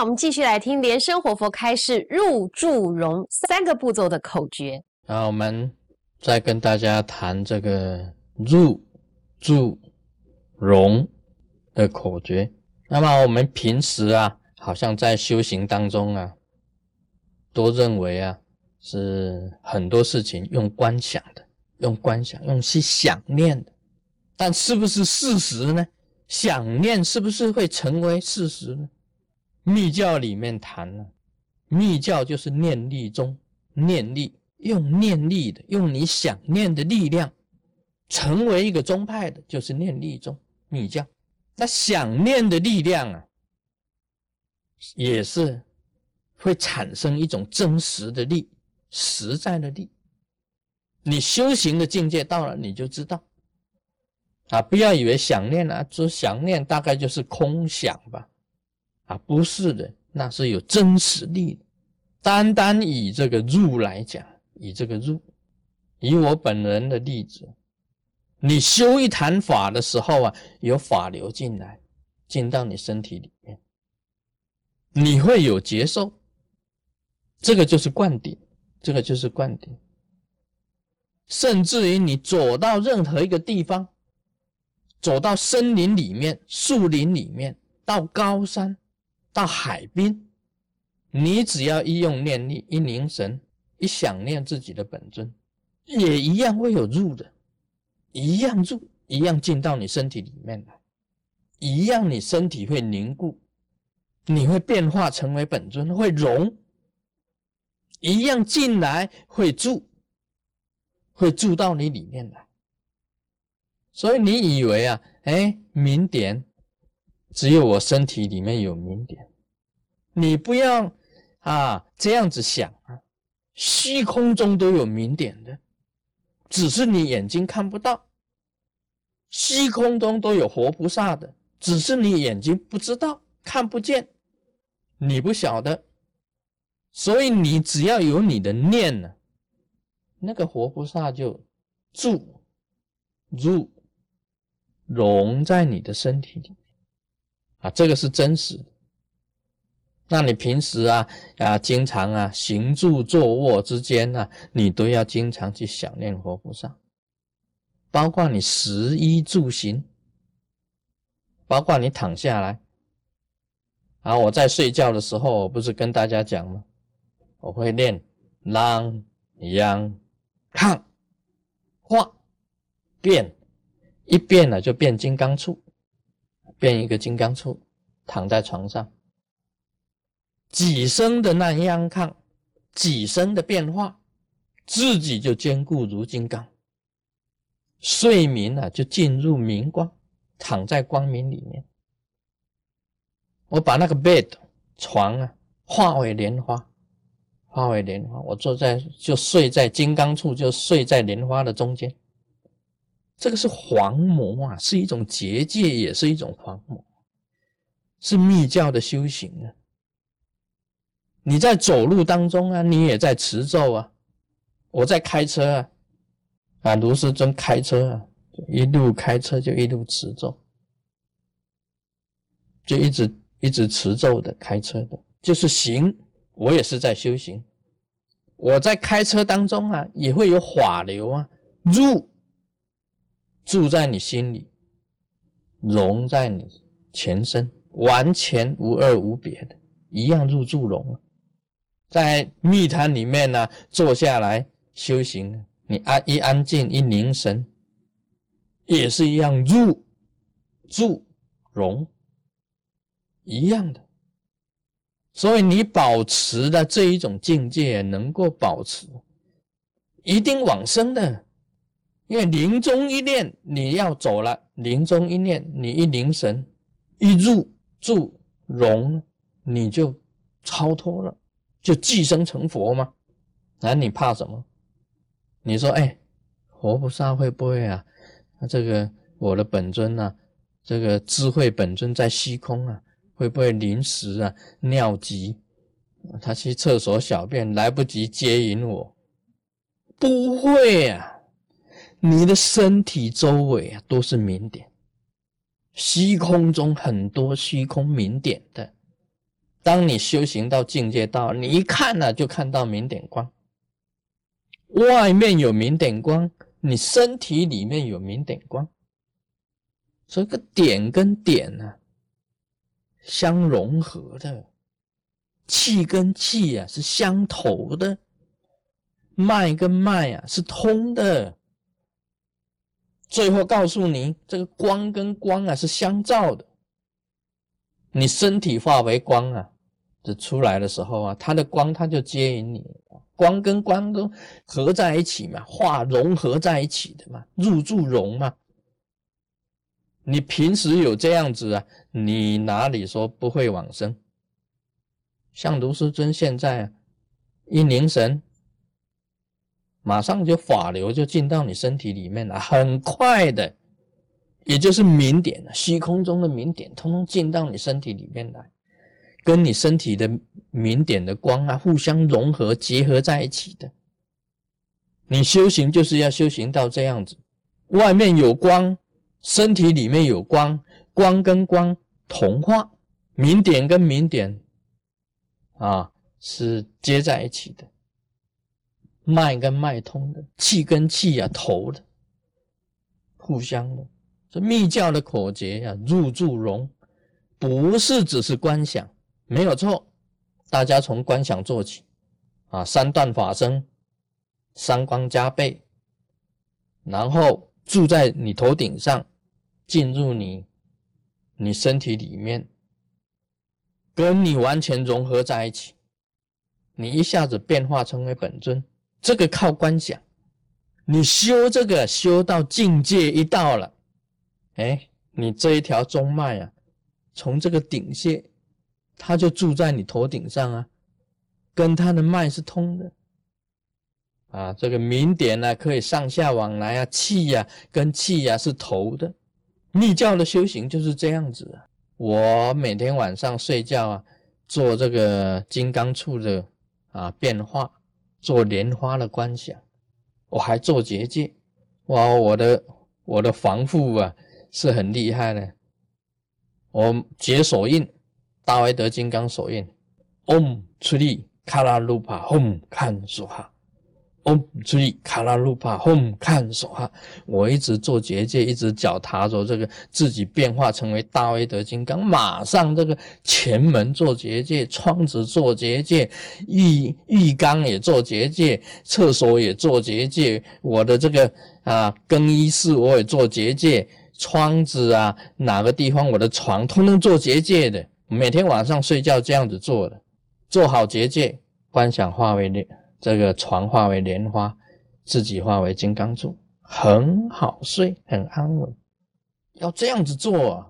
我们继续来听莲生活佛开示入住容三个步骤的口诀。那我们再跟大家谈这个入住容的口诀。那么我们平时啊，好像在修行当中啊，都认为啊，是很多事情用观想的，用观想，用去想念的。但是不是事实呢？想念是不是会成为事实呢？密教里面谈了，密教就是念力中念力，用念力的，用你想念的力量，成为一个宗派的，就是念力中密教。那想念的力量啊，也是会产生一种真实的力，实在的力。你修行的境界到了，你就知道。啊，不要以为想念啊，说想念大概就是空想吧，啊，不是的，那是有真实力的。单单以这个入来讲，以这个入，以我本人的例子，你修一坛法的时候啊，有法流进来，进到你身体里面，你会有接受，这个就是灌顶，这个就是灌顶。甚至于你走到任何一个地方。走到森林里面、树林里面，到高山、到海滨，你只要一用念力、一凝神、一想念自己的本尊，也一样会有入的，一样入，一样进到你身体里面来，一样你身体会凝固，你会变化成为本尊，会融，一样进来会住，会住到你里面来。所以你以为啊，哎，明点只有我身体里面有明点，你不要啊这样子想啊，虚空中都有明点的，只是你眼睛看不到。虚空中都有活菩萨的，只是你眼睛不知道，看不见，你不晓得。所以你只要有你的念呢，那个活菩萨就住入。融在你的身体里啊，这个是真实。那你平时啊啊，经常啊行住坐卧之间呢，你都要经常去想念活菩萨，包括你食衣住行，包括你躺下来啊，我在睡觉的时候，我不是跟大家讲吗？我会念啷央抗化变。一变了就变金刚杵，变一个金刚杵，躺在床上，几声的那样抗，几声的变化，自己就坚固如金刚。睡眠了就进入明光，躺在光明里面。我把那个 bed 床啊化为莲花，化为莲花，我坐在就睡在金刚处，就睡在莲花的中间。这个是黄魔啊，是一种结界，也是一种黄魔，是密教的修行啊。你在走路当中啊，你也在持咒啊。我在开车啊，啊，卢师尊开车啊，一路开车就一路持咒，就一直一直持咒的开车的，就是行。我也是在修行，我在开车当中啊，也会有法流啊入。住在你心里，融在你全身，完全无二无别的，一样入住融了。在密坛里面呢，坐下来修行，你安一安静一凝神，也是一样入住融，一样的。所以你保持的这一种境界，能够保持，一定往生的。因为临终一念你要走了，临终一念你一凝神，一入住融，你就超脱了，就寄生成佛嘛？那你怕什么？你说，哎，活菩萨会不会啊？这个我的本尊啊，这个智慧本尊在虚空啊，会不会临时啊尿急，他去厕所小便来不及接引我？不会啊。你的身体周围啊都是明点，虚空中很多虚空明点的，当你修行到境界到，你一看呢，就看到明点光，外面有明点光，你身体里面有明点光，这个点跟点呢相融合的，气跟气啊是相投的，脉跟脉啊是通的。最后告诉你，这个光跟光啊是相照的。你身体化为光啊，这出来的时候啊，它的光它就接引你，光跟光都合在一起嘛，化融合在一起的嘛，入住融嘛。你平时有这样子啊，你哪里说不会往生？像卢师尊现在啊，一凝神。马上就法流就进到你身体里面了，很快的，也就是明点虚空中的明点，通通进到你身体里面来，跟你身体的明点的光啊互相融合结合在一起的。你修行就是要修行到这样子，外面有光，身体里面有光，光跟光同化，明点跟明点啊是接在一起的。脉跟脉通的，气跟气啊投的，互相的。这密教的口诀呀，入住融，不是只是观想，没有错。大家从观想做起啊，三段法身，三光加倍，然后住在你头顶上，进入你你身体里面，跟你完全融合在一起，你一下子变化成为本尊。这个靠观想，你修这个修到境界一到了，哎，你这一条中脉啊，从这个顶穴，它就住在你头顶上啊，跟它的脉是通的，啊，这个明点呢可以上下往来啊，气呀跟气呀是头的，密教的修行就是这样子。我每天晚上睡觉啊，做这个金刚处的啊变化。做莲花的观想，我还做结界，哇！我的我的防护啊是很厉害的。我结手印，大威德金刚手印，Om 出力，卡拉鲁帕，Om 看守哈。嗡，注意卡拉鲁帕，嗡，看手哈。我一直做结界，一直脚踏着这个自己变化成为大威德金刚，马上这个前门做结界，窗子做结界，浴浴缸也做结界，厕所也做结界。我的这个啊更衣室我也做结界，窗子啊哪个地方我的床通通做结界的。每天晚上睡觉这样子做的，做好结界，观想化为力。这个床化为莲花，自己化为金刚柱，很好睡，很安稳。要这样子做啊，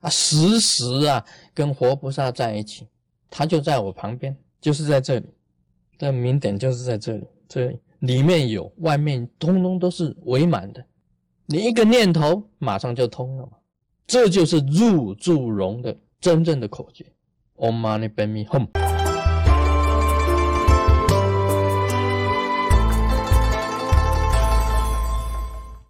啊，时时啊跟活菩萨在一起，他就在我旁边，就是在这里。这明点就是在这里，这里里面有，外面通通都是围满的。你一个念头，马上就通了嘛。这就是入住容的真正的口诀。Om Mani Padme Hum。